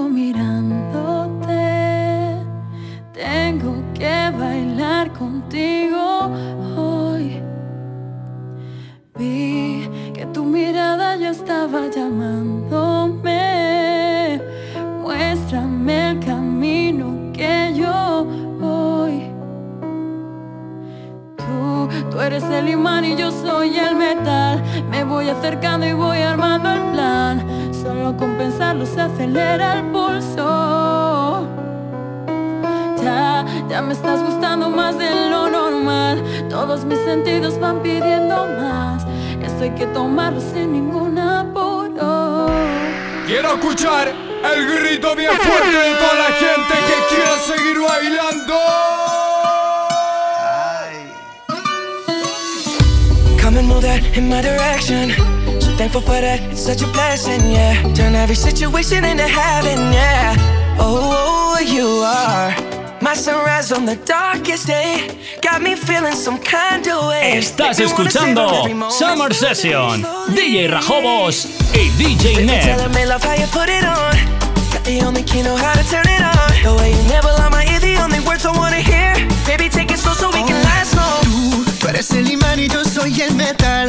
mirándote. Tengo que bailar contigo hoy. Vi que tu mirada ya estaba llamándome. Muéstrame el camino que yo voy. Tú, tú eres el imán y yo soy el metal. Me voy acercando y voy armando el. Solo con pensarlo se acelera el pulso. Ya, ya me estás gustando más de lo normal. Todos mis sentidos van pidiendo más. Esto hay que tomarlo sin ningún apuro. Quiero escuchar el grito bien fuerte de toda la gente que quiere seguir bailando. Come and move that in my direction. Thankful for that, it's such a blessing, yeah. Turn every situation into heaven, yeah. Oh, you are my sunrise on the darkest day. Got me feeling some kind of way. Estás escuchando every moment Summer slowly, Session, slowly. DJ Rajobos y DJ Ned. telling me love how you put it on. Got the only key know how to turn it on. The way you never lie my ear, the only words I wanna hear. Baby, take it slow so we can last long. Tú, tú eres el imán y yo soy el metal.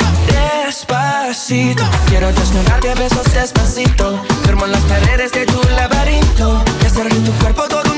Despacito, quiero desnudarte a besos despacito. Firmo en las paredes de tu laberinto. Y hacer de tu cuerpo todo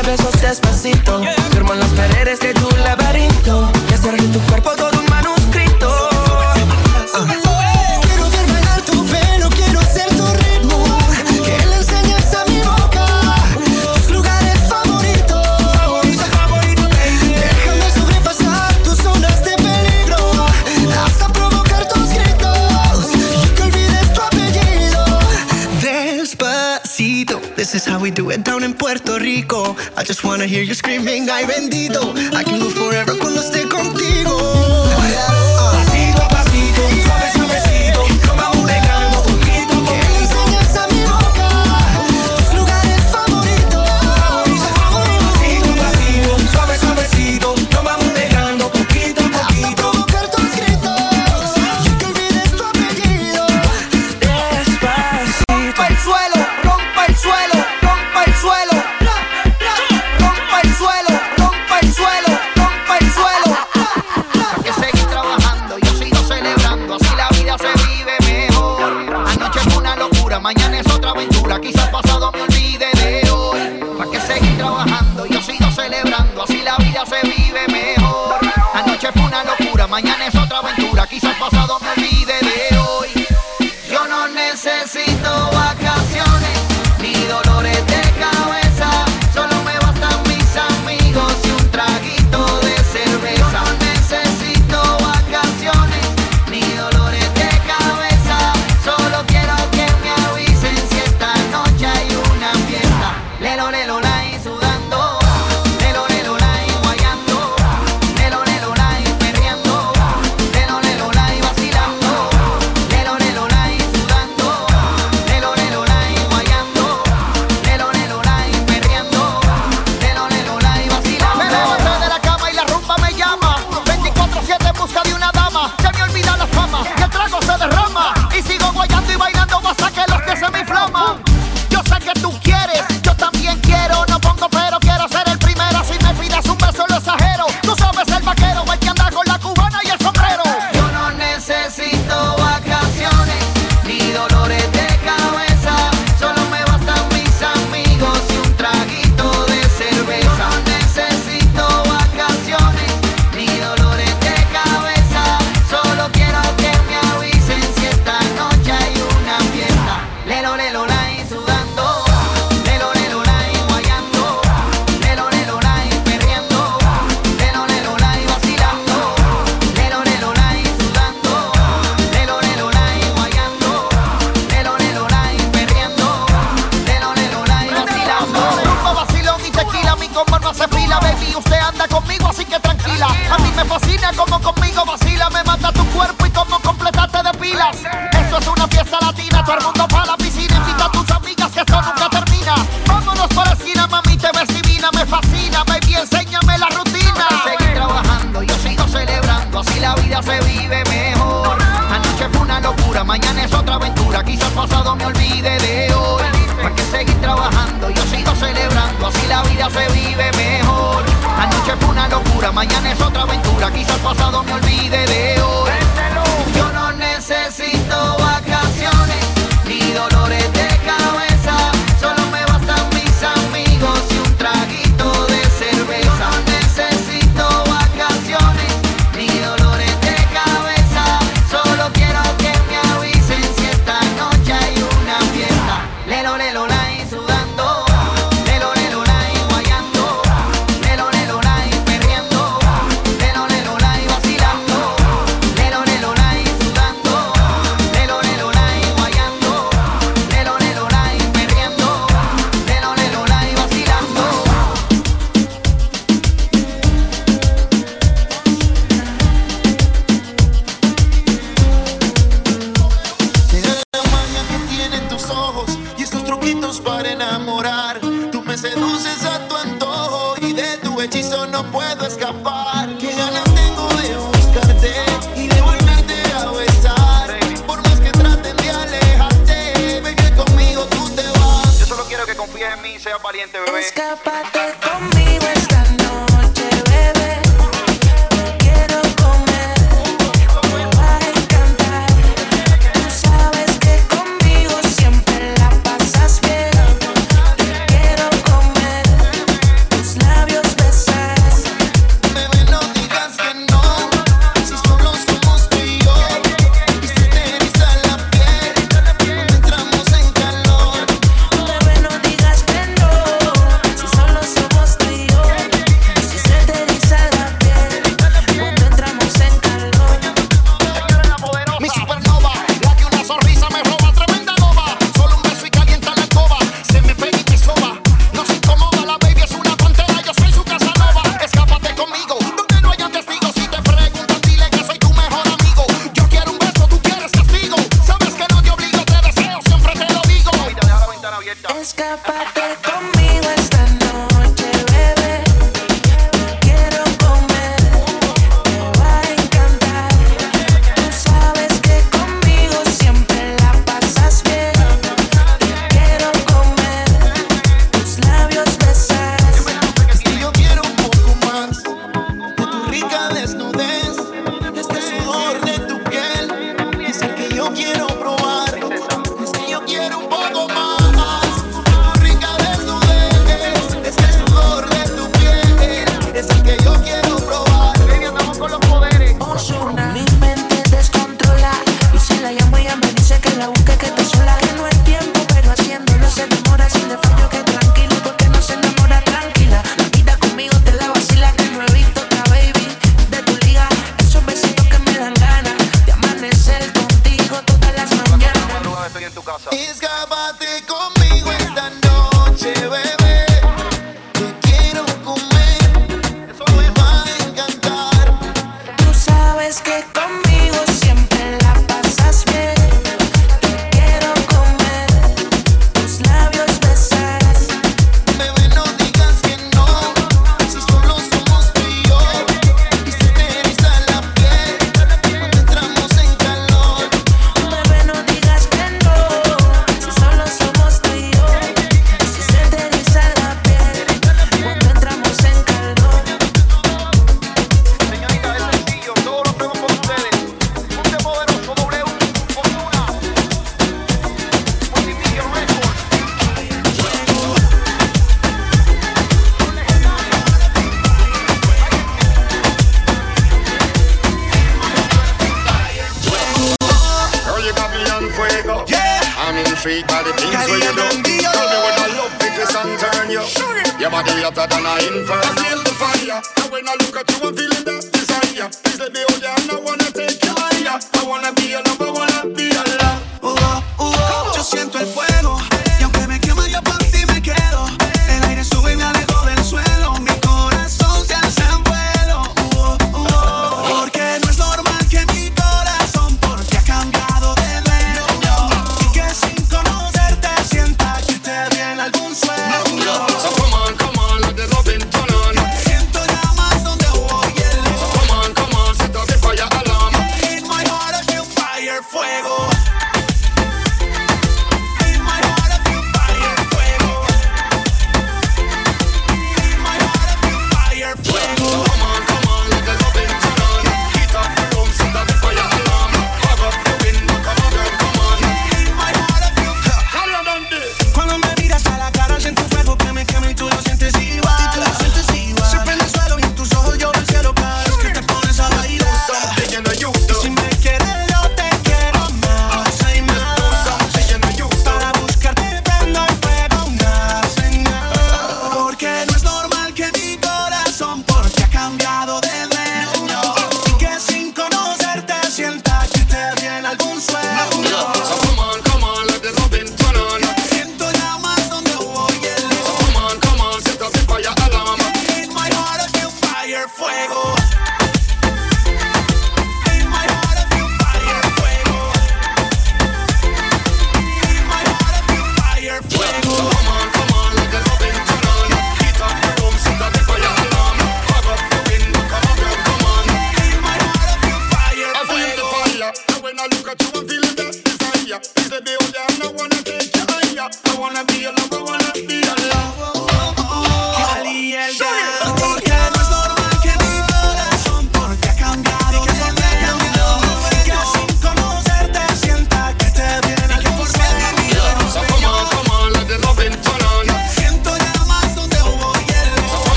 desnudarte a besos despacito. Wanna hear you screaming, ay bendito. Estoy en tu casa. Escápate conmigo esta noche.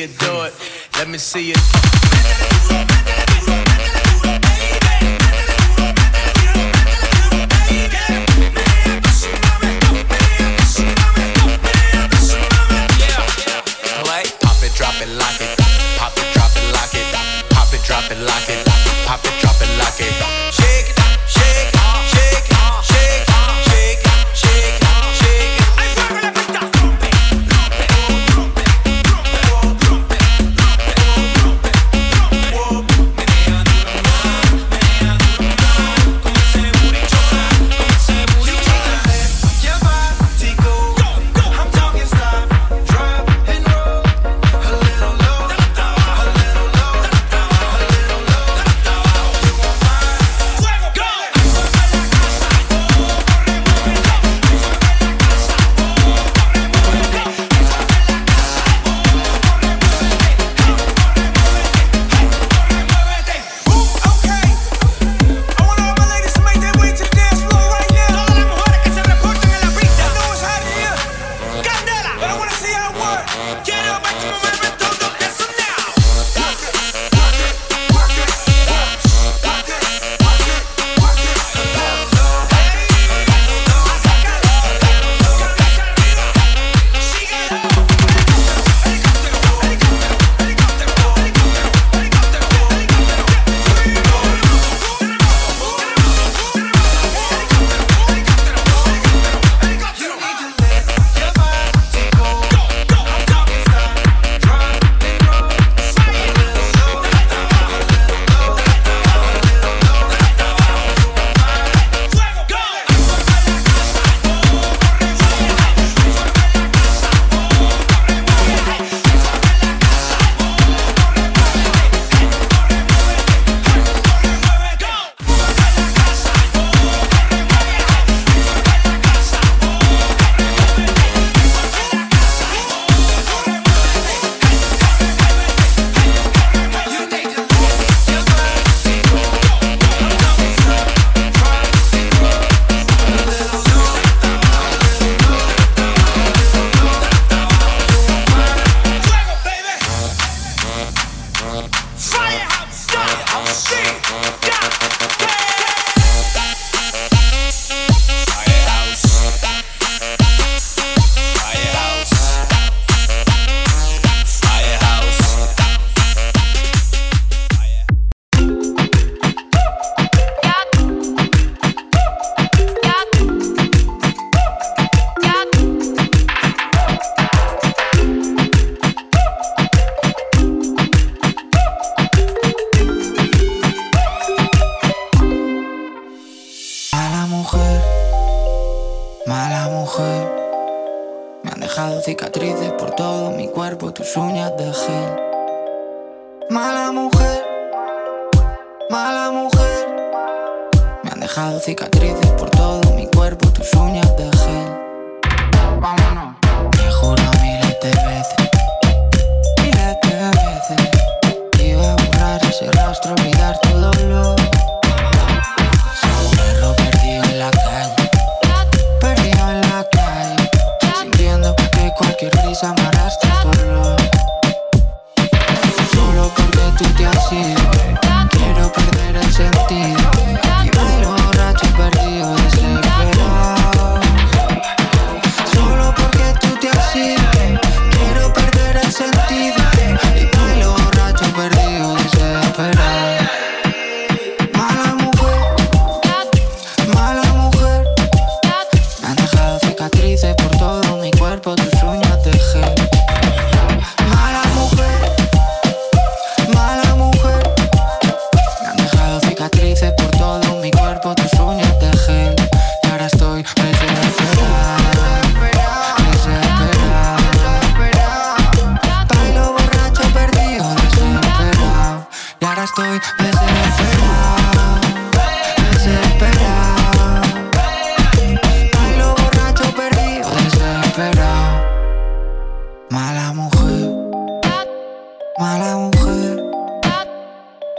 You do it. Let me see you.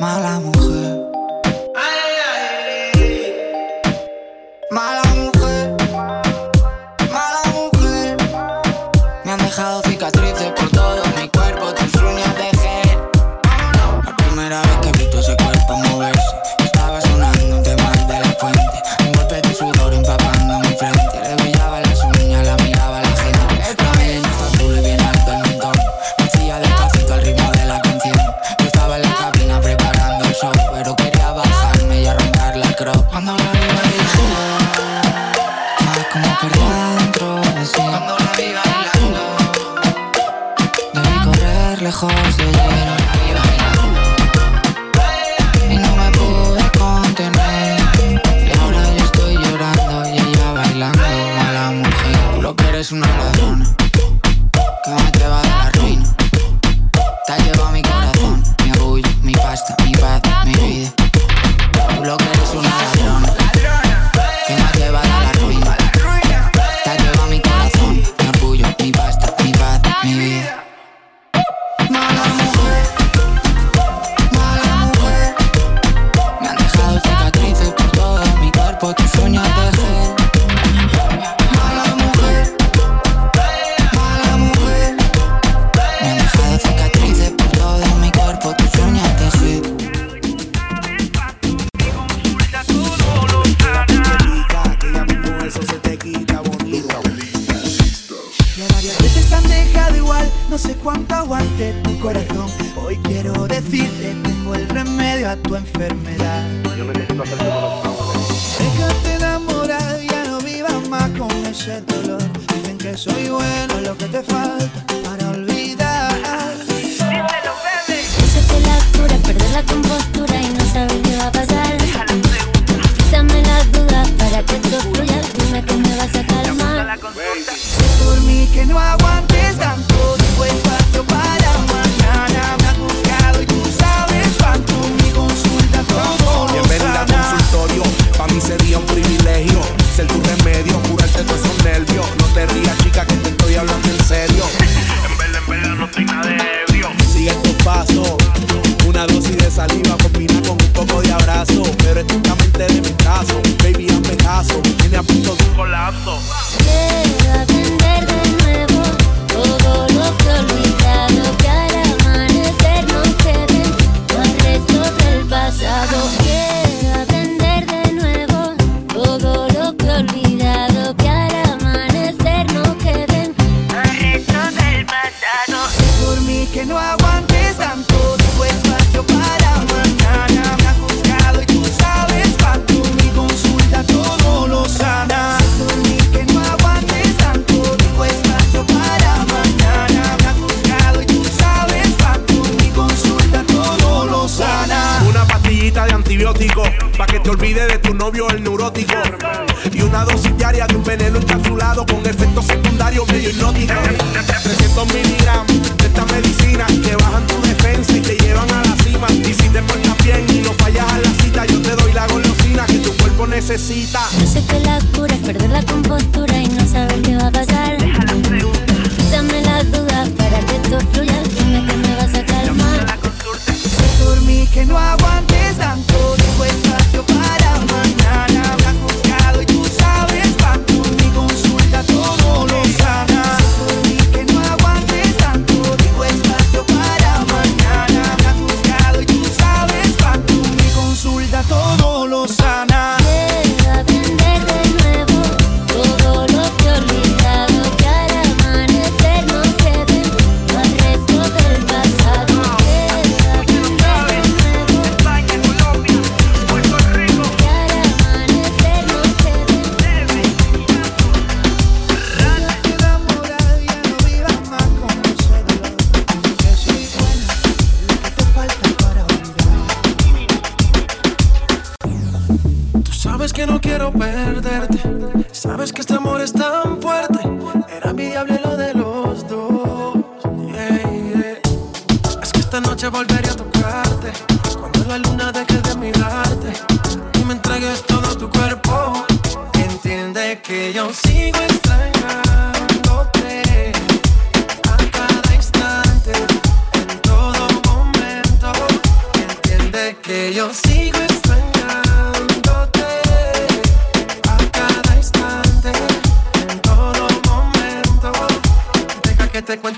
mal amoureux.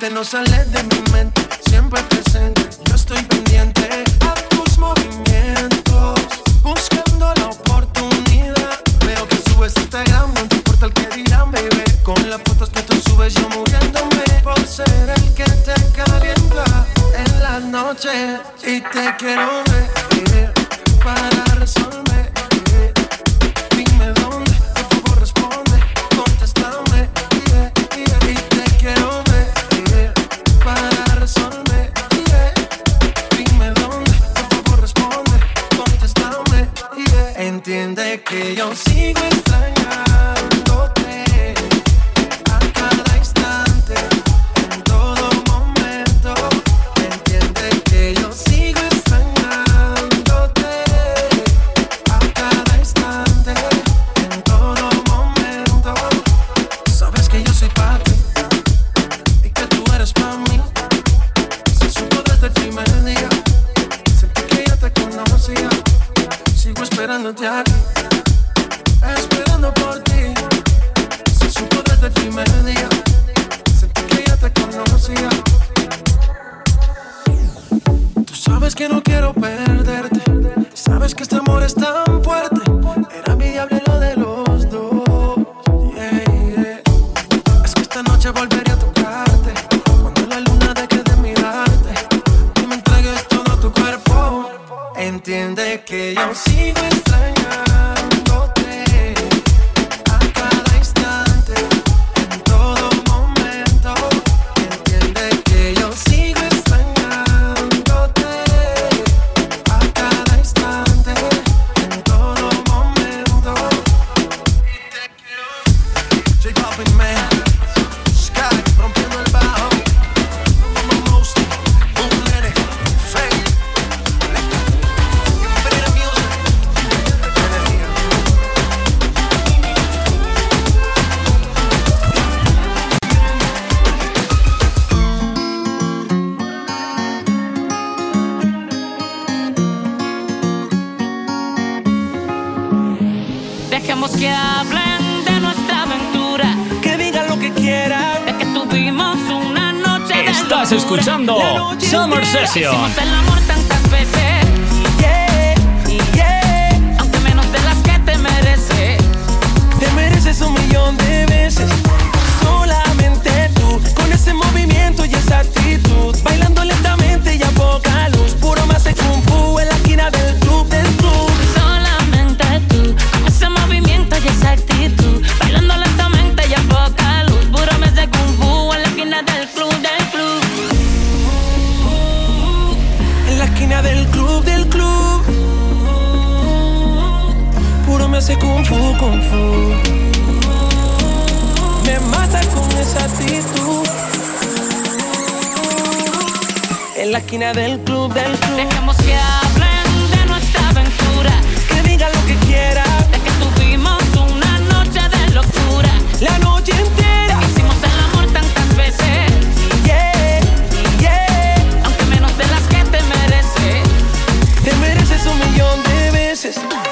no sale de mi mente. Dejemos que hablen de nuestra aventura. Que digan lo que quieran. De que tuvimos una noche de Estás locura. escuchando Summer Session. Hicimos el amor tantas veces. Aunque menos de las que te mereces. Te mereces un millón de veces. Solamente tú. Con ese movimiento y esa actitud. Bailando lentamente y a poca luz. Puro más de kung fu en la esquina del Bailando lentamente ya poca luz. Puro mes de kung fu en la esquina del club, del club. En la esquina del club, del club. Puro me hace kung fu, kung fu. Me mata con esa actitud. En la esquina del club, del club. this.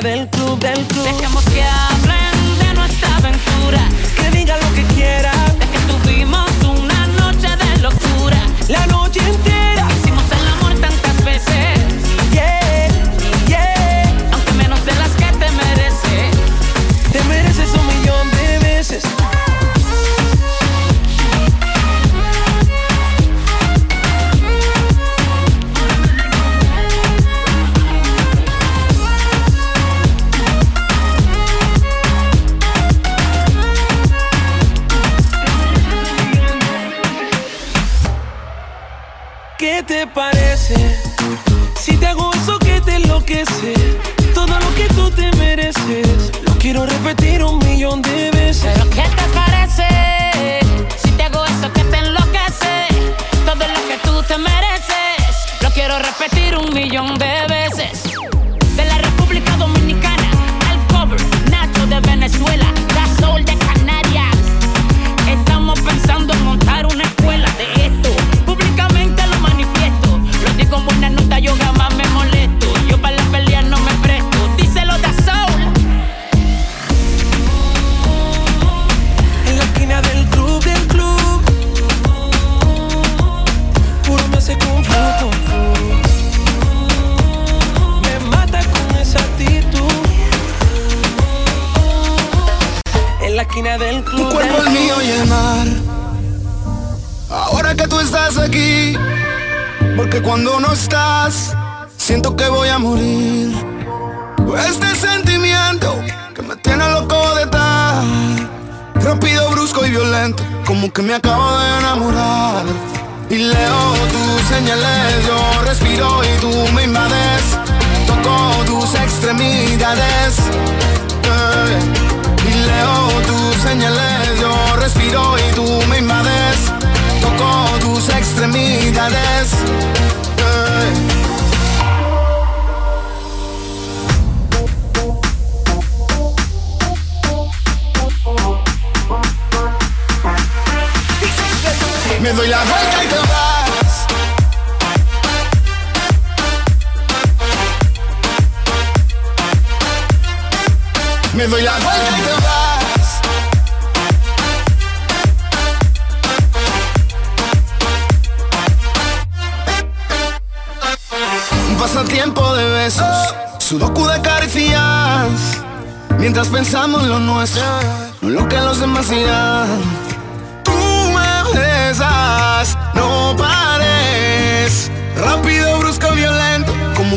del club del club.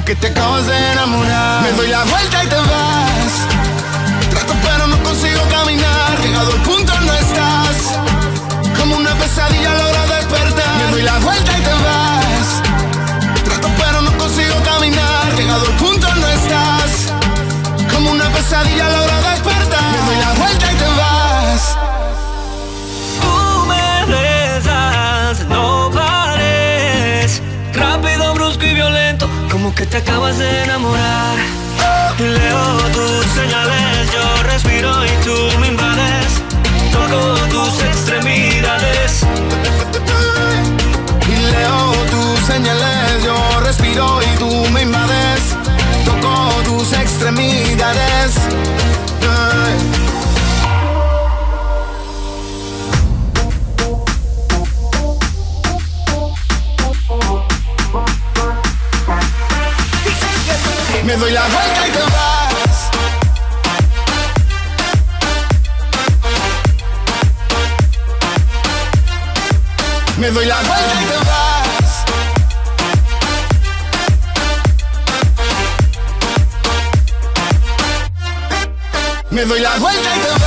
que te acabas de enamorar. Me doy la vuelta y te veo. que te acabas de enamorar. Y Leo tus señales, yo respiro y tú me invades. Toco tus extremidades. Y Leo tus señales, yo respiro y tú me invades. Toco tus extremidades. Me doy la vuelta y te vas. Me doy la vuelta y te vas. Me doy la vuelta y te vas.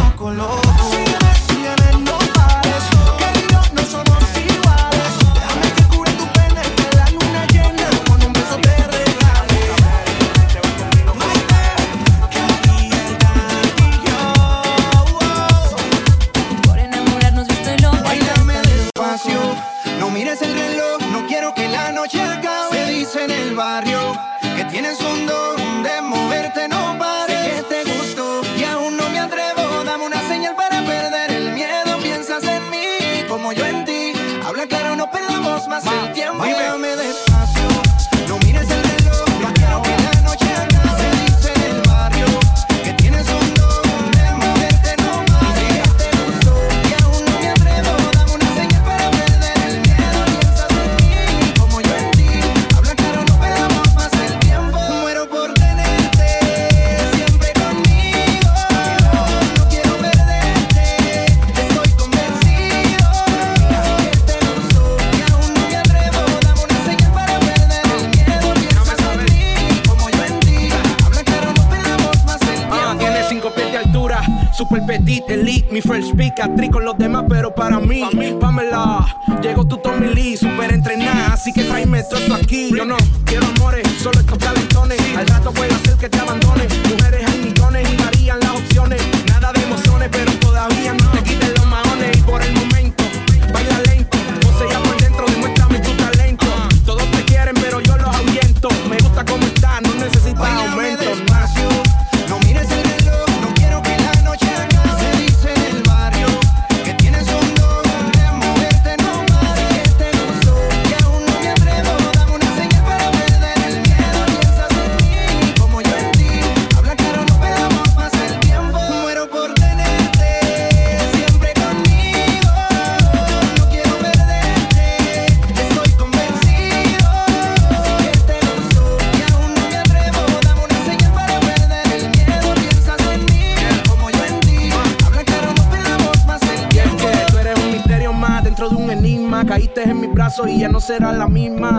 loco, loco. Si. con los demás, pero para mí, pa mí. Pamela, llegó tu Tommy Lee, super entrenada, así que tráeme todo eso aquí. Yo no. Y ya no será la misma.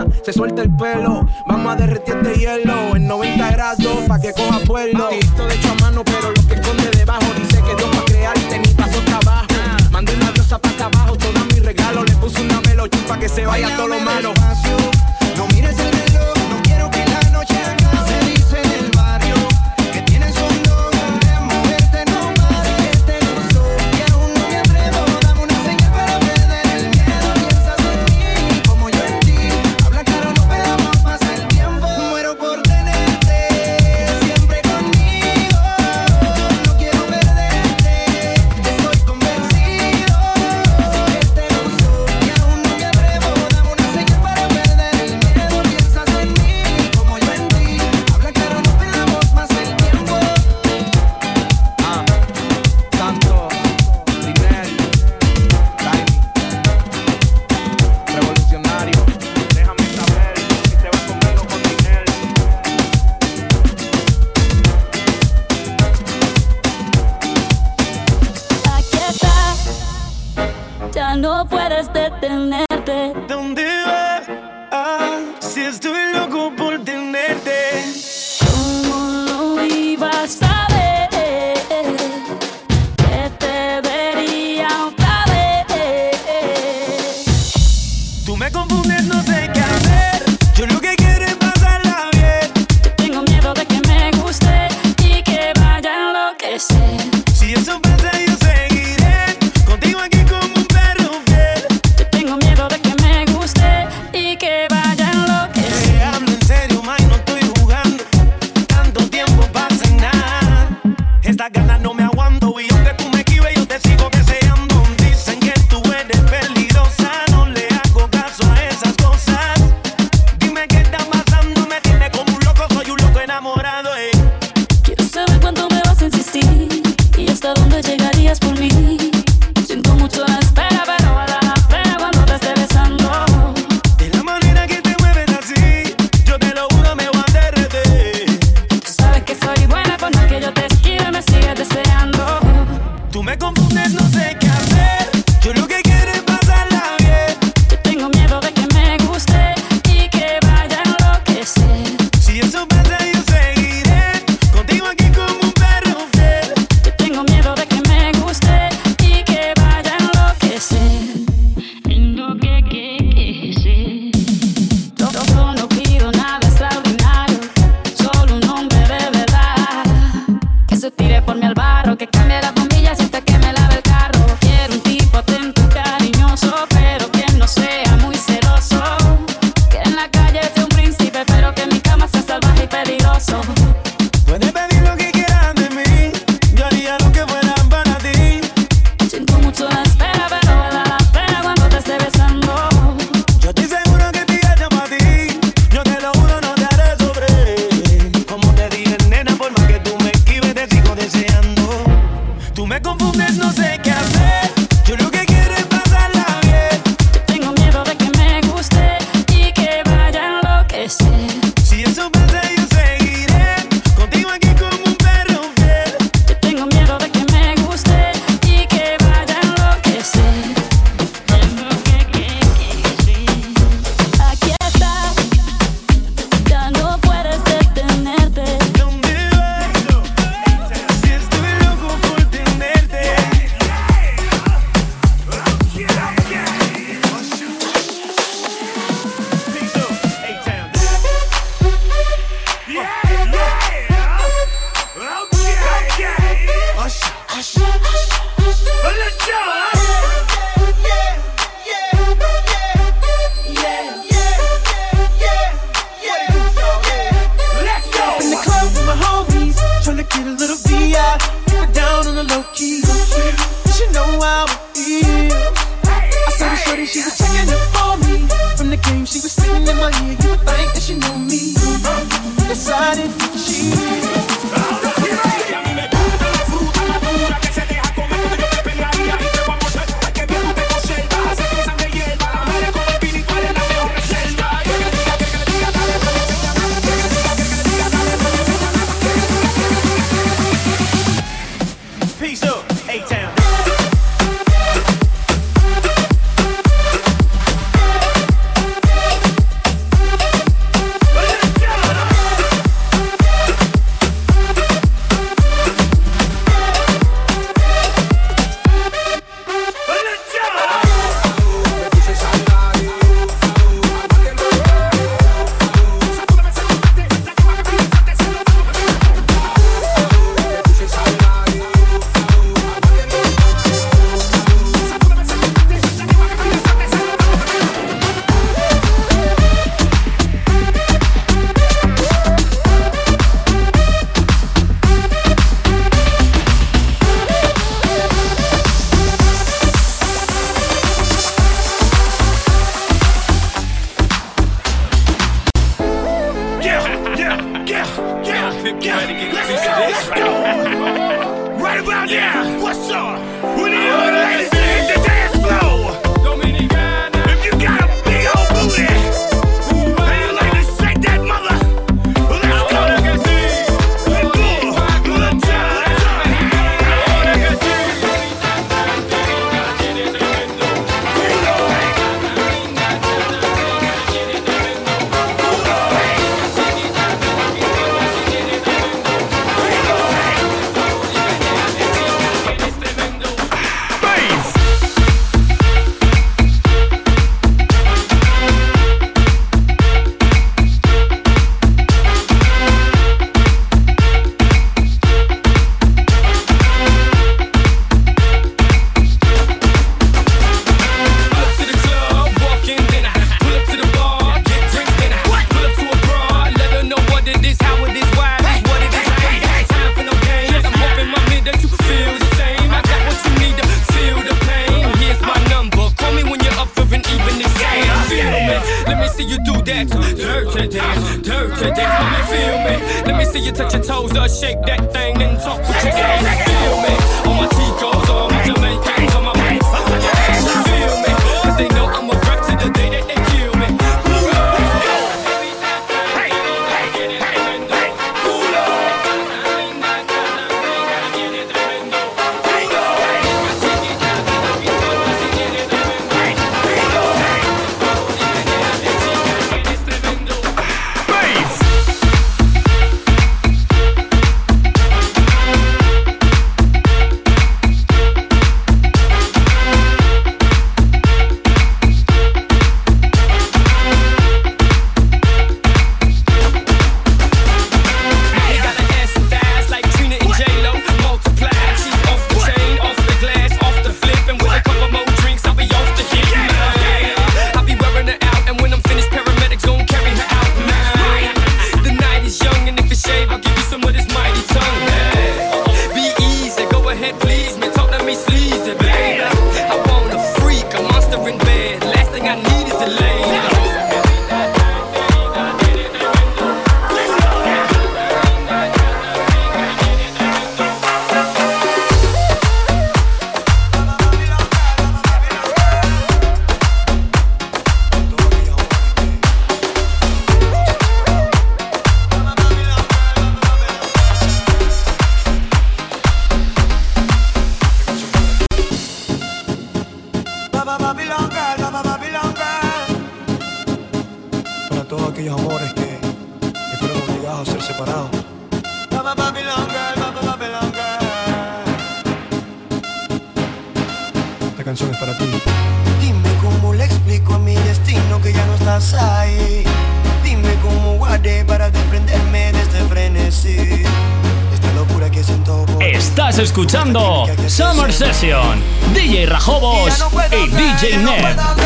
Escuchando Summer Session, DJ Rajobos y DJ Ned.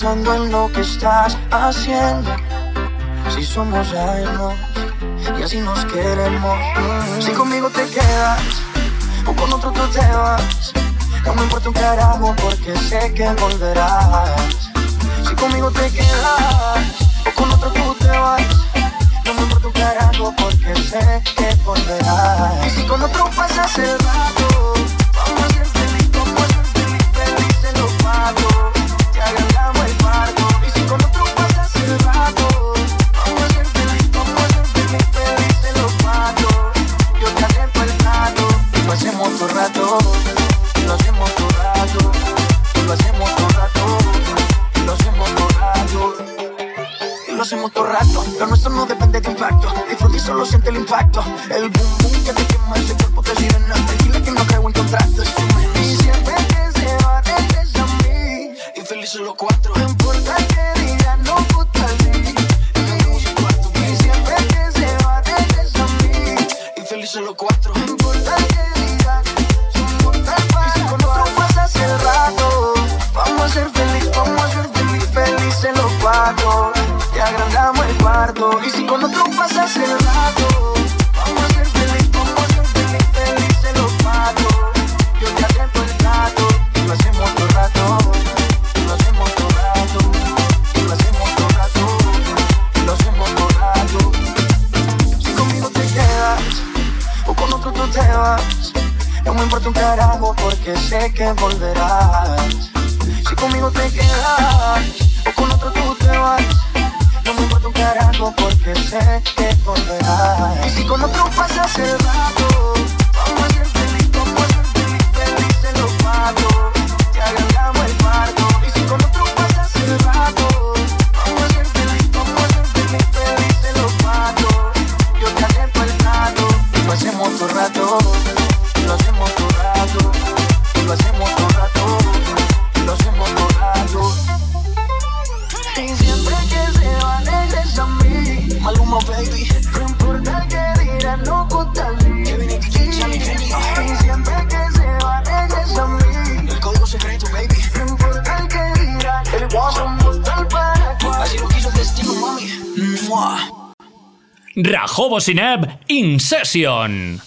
pensando en lo que estás haciendo. Si somos años y así nos queremos. Si conmigo te quedas o con otro tú te vas, no me importa un carajo porque sé que volverás. Si conmigo te quedas o con otro tú te vas, no me importa un carajo porque sé que volverás. Y si con otro pasas el rato. el impacto. El boom boom que te quema ese cuerpo te sirena. Dile que no creo en contrastes. Synapse In Session.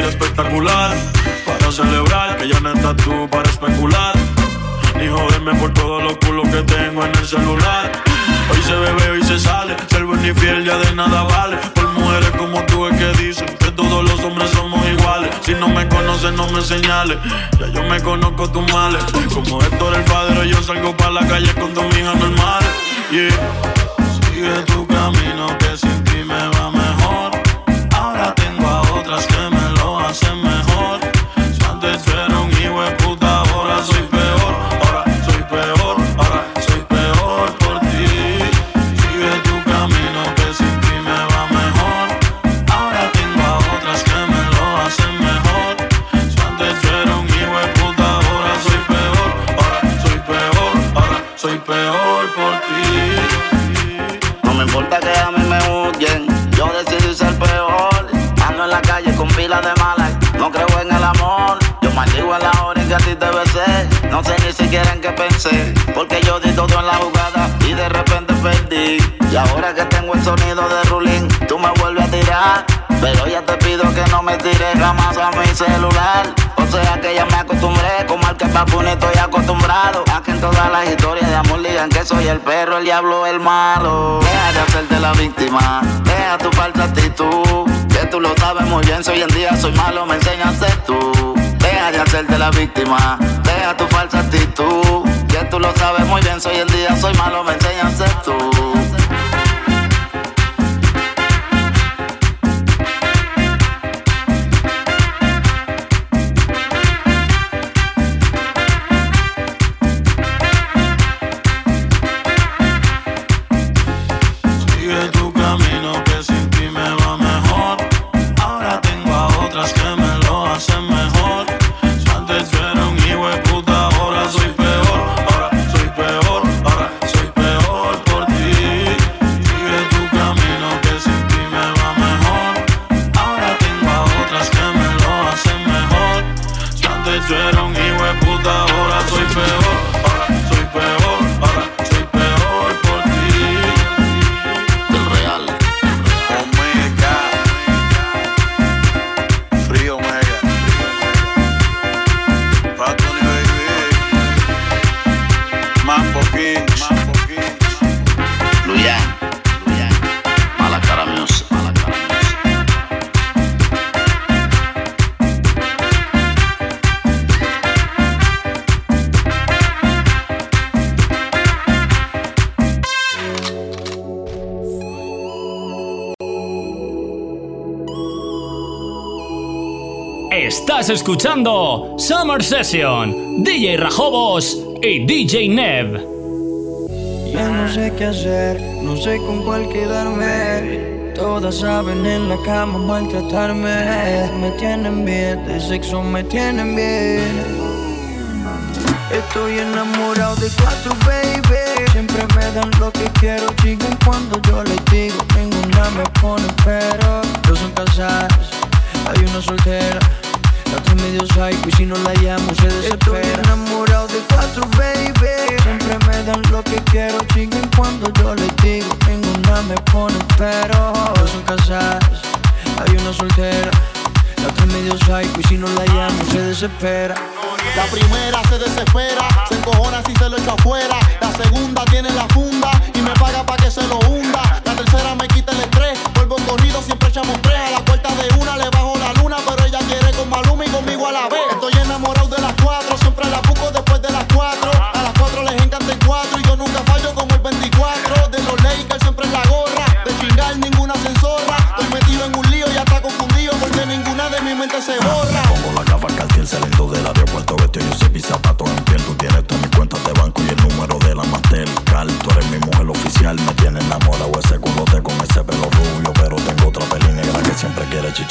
Espectacular. Para celebrar que ya no estás tú para especular. Ni joderme por todos los culos que tengo en el celular. Hoy se bebe, hoy se sale. Ser buen y fiel ya de nada vale. Por mujeres como tú es que dicen que todos los hombres somos iguales. Si no me conoces, no me señales. Ya yo me conozco tus males. Como Héctor el padre, yo salgo para la calle con dos hijas normales. Yeah. Sigue tu camino que sin ti me va mejor. A ti te besé, no sé ni siquiera en qué pensé. Porque yo di todo en la jugada y de repente perdí. Y ahora que tengo el sonido de Rulín, tú me vuelves a tirar. Pero ya te pido que no me tires jamás a mi celular. O sea que ya me acostumbré, como al que papuni estoy acostumbrado. A que en todas las historias de amor digan que soy el perro, el diablo, el malo. Deja de hacerte la víctima, deja tu falsa actitud. Que tú lo sabes muy bien, si hoy en día soy malo, me enseñas a ser tú. Deja de hacerte la víctima, deja tu falsa actitud. Que tú lo sabes muy bien, si hoy en día soy malo, me enseñas a ser tú. Estás escuchando Summer Session, DJ Rajobos y DJ Nev. Ya no sé qué hacer, no sé con cuál quedarme. Todas saben en la cama maltratarme. Me tienen bien, de sexo me tienen bien. Estoy enamorado de cuatro, baby. Siempre me dan lo que quiero. Y cuando yo les digo, ninguna me pone pero. Dos son casadas, hay una soltera. La otra es medio psycho y si no la llamo se desespera. Estoy enamorado de cuatro, baby. Siempre me dan lo que quiero. Y cuando yo les digo, ninguna me pone pero. Dos son casadas, hay una soltera. La otra es medio psycho y si no la llamo se desespera. La primera se desespera, se encojona si se lo echo afuera. La segunda tiene la funda y me paga pa' que se lo hunda. La tercera me quita el estrés, vuelvo corrido, siempre echamos tres. A la puerta de una le bajo la luna, pero quiere con Maluma y conmigo a la vez. Estoy enamorado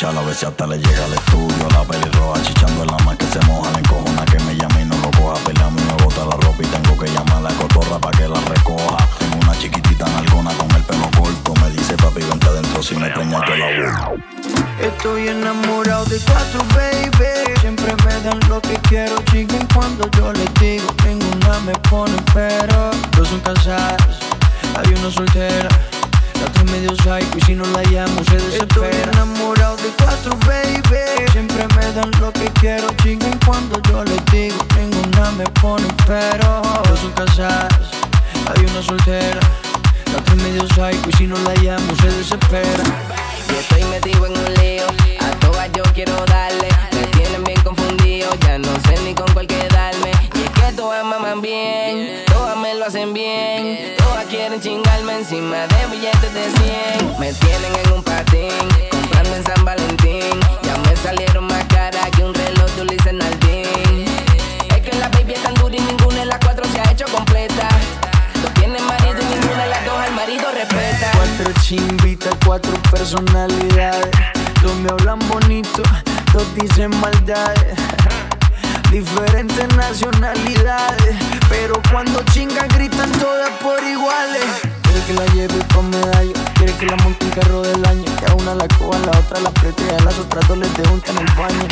a si hasta le llega al estudio. La pelirroja chichando en la más que se moja, la encojona que me llame y no lo coja. Y me bota la ropa y tengo que llamar a la cotorra para que la recoja. Tengo una chiquitita nalgona con el pelo corto. Me dice papi, vente adentro si me preñas yo la busco. Estoy enamorado de cuatro, baby. Siempre me dan lo que quiero, chiquen cuando yo les digo. Ninguna me pone pero. Dos son casadas, hay una soltera. La otra medio psycho y si no la llamo se desespera. Estoy enamorado de cuatro, baby. Siempre me dan lo que quiero, chiquen cuando yo les digo. Ninguna me pone pero. Dos son casadas, hay una soltera. La otra medio psycho y si no la llamo se desespera. Yo estoy metido en un lío, a todas yo quiero darle. Cuatro chimbitas, cuatro personalidades. Dos me hablan bonito, dos dicen maldades. Diferentes nacionalidades, pero cuando chingan gritan todas por iguales. Quiere que la lleve pa' medallo, quiere que la monte en carro del año. Que a una la coja, a la otra la apriete, a las otras dos les de en el baño.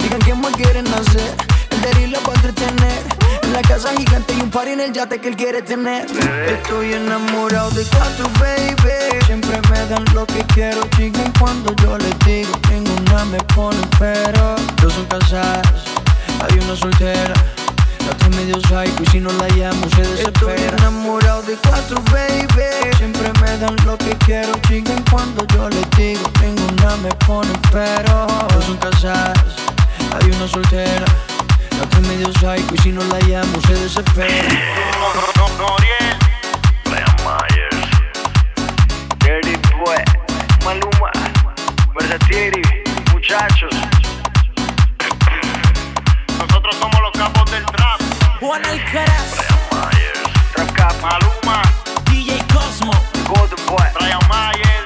Digan qué más quieren hacer, la va a entretener. En la casa gigante y un party en el yate que él quiere tener. Estoy enamorado de cuatro, baby. Siempre me dan lo que quiero, chiquen cuando yo les digo. Ninguna me pone pero. Dos son casadas, hay una soltera. La otra medio psycho y si no la llamo se desespera. Estoy enamorado de cuatro, baby. Siempre me dan lo que quiero, chiquen cuando yo les digo. Ninguna me pone pero. Dos son casadas, hay una soltera. No medio psycho y si no la llamo se desespera. Brian Myers, Dirty Boy, Maluma, Versatieri, muchachos. Nosotros somos los capos del trap. Juan Alcaraz, Brian Myers, Trap Maluma, DJ Cosmo, Golden Boy, Brian Myers.